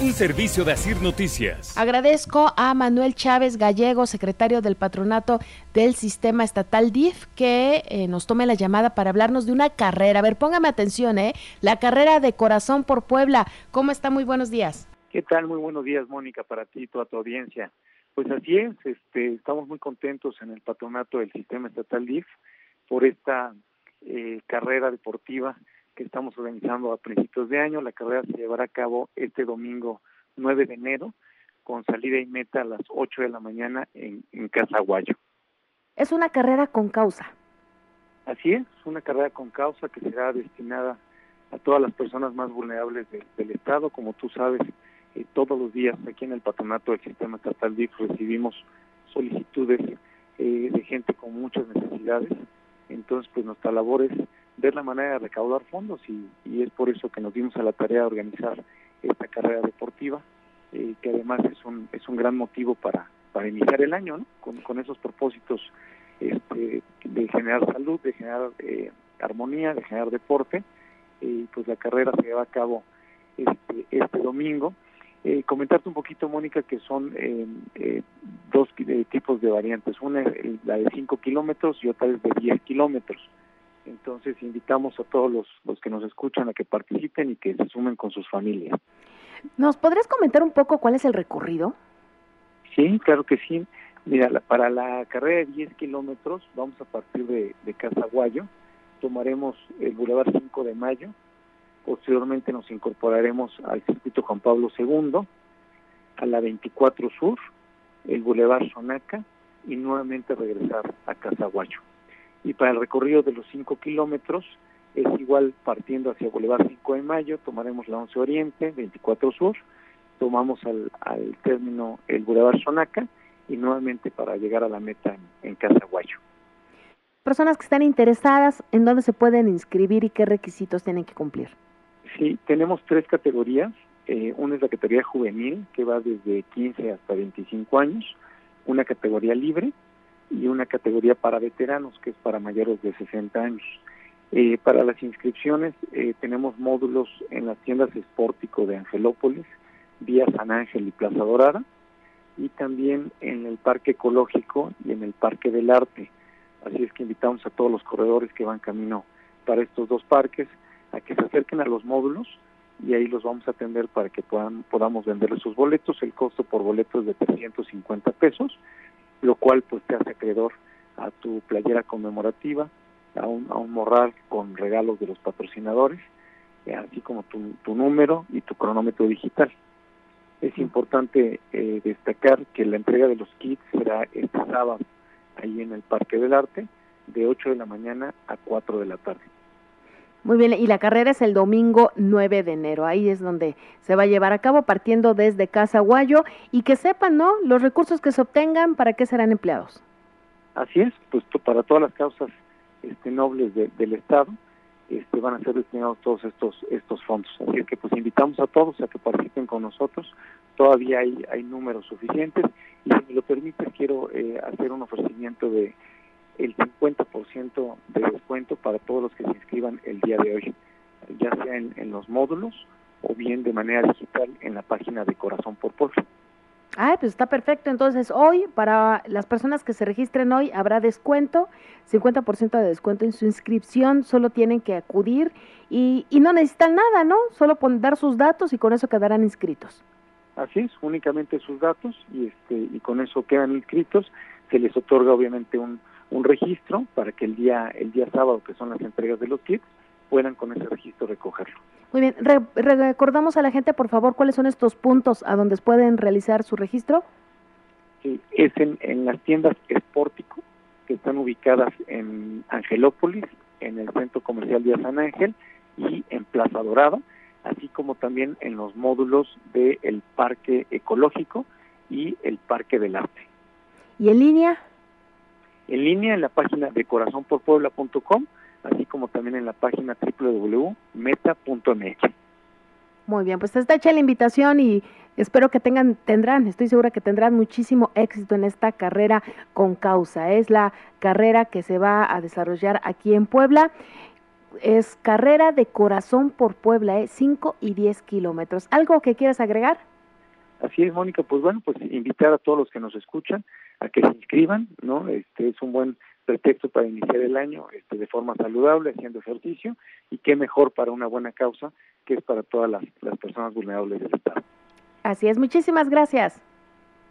Un servicio de Asir Noticias. Agradezco a Manuel Chávez Gallego, secretario del patronato del sistema estatal DIF, que eh, nos tome la llamada para hablarnos de una carrera. A ver, póngame atención, ¿eh? La carrera de Corazón por Puebla. ¿Cómo está? Muy buenos días. ¿Qué tal? Muy buenos días, Mónica, para ti y toda tu audiencia. Pues así es, este, estamos muy contentos en el patronato del sistema estatal DIF por esta eh, carrera deportiva que estamos organizando a principios de año. La carrera se llevará a cabo este domingo 9 de enero con salida y meta a las 8 de la mañana en, en Casaguayo. Es una carrera con causa. Así es, una carrera con causa que será destinada a todas las personas más vulnerables de, del Estado. Como tú sabes, eh, todos los días aquí en el patronato del sistema estatal DIF recibimos solicitudes eh, de gente con muchas necesidades entonces, pues nuestra labor es ver la manera de recaudar fondos y, es por eso que nos dimos a la tarea de organizar esta carrera deportiva, eh, que además es un, es un gran motivo para, para iniciar el año. Con, con esos propósitos este, de generar salud, de generar eh, armonía, de generar deporte. y pues la carrera se lleva a cabo este, este domingo. Eh, comentarte un poquito, Mónica, que son eh, eh, dos eh, tipos de variantes. Una es la de 5 kilómetros y otra es de 10 kilómetros. Entonces, invitamos a todos los, los que nos escuchan a que participen y que se sumen con sus familias. ¿Nos podrías comentar un poco cuál es el recorrido? Sí, claro que sí. Mira, la, para la carrera de 10 kilómetros vamos a partir de, de Casaguayo, tomaremos el Boulevard 5 de Mayo, posteriormente nos incorporaremos al circuito Juan Pablo II, a la 24 Sur, el Boulevard Sonaca y nuevamente regresar a Casaguayo. Y para el recorrido de los 5 kilómetros es igual partiendo hacia Boulevard 5 de Mayo, tomaremos la 11 Oriente, 24 Sur, tomamos al, al término el Boulevard Sonaca y nuevamente para llegar a la meta en, en Casaguayo. Personas que están interesadas, ¿en dónde se pueden inscribir y qué requisitos tienen que cumplir? Sí, tenemos tres categorías. Eh, una es la categoría juvenil, que va desde 15 hasta 25 años, una categoría libre y una categoría para veteranos, que es para mayores de 60 años. Eh, para las inscripciones eh, tenemos módulos en las tiendas Sportico de Angelópolis, vía San Ángel y Plaza Dorada, y también en el Parque Ecológico y en el Parque del Arte. Así es que invitamos a todos los corredores que van camino para estos dos parques a que se acerquen a los módulos y ahí los vamos a atender para que puedan podamos venderles sus boletos. El costo por boleto es de 350 pesos, lo cual pues te hace acreedor a tu playera conmemorativa, a un, a un morral con regalos de los patrocinadores, eh, así como tu, tu número y tu cronómetro digital. Es importante eh, destacar que la entrega de los kits será este sábado ahí en el Parque del Arte de 8 de la mañana a 4 de la tarde. Muy bien, y la carrera es el domingo 9 de enero. Ahí es donde se va a llevar a cabo partiendo desde Casaguayo y que sepan, ¿no? Los recursos que se obtengan, ¿para qué serán empleados? Así es, pues para todas las causas este, nobles de, del Estado este, van a ser destinados todos estos estos fondos. Así que pues invitamos a todos a que participen con nosotros. Todavía hay, hay números suficientes y si me lo permites quiero eh, hacer un ofrecimiento de el 50% de descuento para todos los que se inscriban el día de hoy, ya sea en, en los módulos o bien de manera digital en la página de Corazón por Puebla. Ah, pues está perfecto. Entonces, hoy, para las personas que se registren hoy, habrá descuento, 50% de descuento en su inscripción. Solo tienen que acudir y, y no necesitan nada, ¿no? Solo poner, dar sus datos y con eso quedarán inscritos. Así es, únicamente sus datos y, este, y con eso quedan inscritos. Se les otorga, obviamente, un, un registro para que el día el día sábado, que son las entregas de los kits, puedan con ese registro recogerlo. Muy bien, Re recordamos a la gente, por favor, cuáles son estos puntos a donde pueden realizar su registro. Sí, es en, en las tiendas Sportico que están ubicadas en Angelópolis, en el Centro Comercial de San Ángel y en Plaza Dorada, así como también en los módulos del Parque Ecológico y el Parque del Arte. ¿Y en línea? En línea en la página de corazonporpuebla.com, así como también en la página www.meta.mx. Muy bien, pues está hecha la invitación y espero que tengan, tendrán, estoy segura que tendrán muchísimo éxito en esta carrera con causa. Es la carrera que se va a desarrollar aquí en Puebla. Es carrera de corazón por Puebla, ¿eh? 5 y 10 kilómetros. ¿Algo que quieras agregar? Así es, Mónica, pues bueno, pues invitar a todos los que nos escuchan a que se inscriban, ¿no? Este es un buen pretexto para iniciar el año este, de forma saludable, haciendo ejercicio, y qué mejor para una buena causa que es para todas las, las personas vulnerables del Estado. Así es, muchísimas gracias.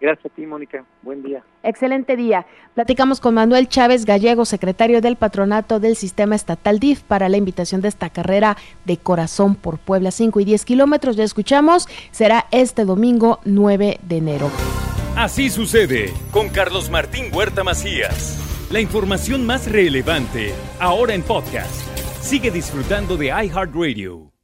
Gracias a ti, Mónica. Buen día. Excelente día. Platicamos con Manuel Chávez Gallego, secretario del Patronato del Sistema Estatal DIF, para la invitación de esta carrera de Corazón por Puebla, 5 y 10 kilómetros. Ya escuchamos, será este domingo 9 de enero. Así sucede con Carlos Martín Huerta Macías. La información más relevante, ahora en podcast. Sigue disfrutando de iHeartRadio.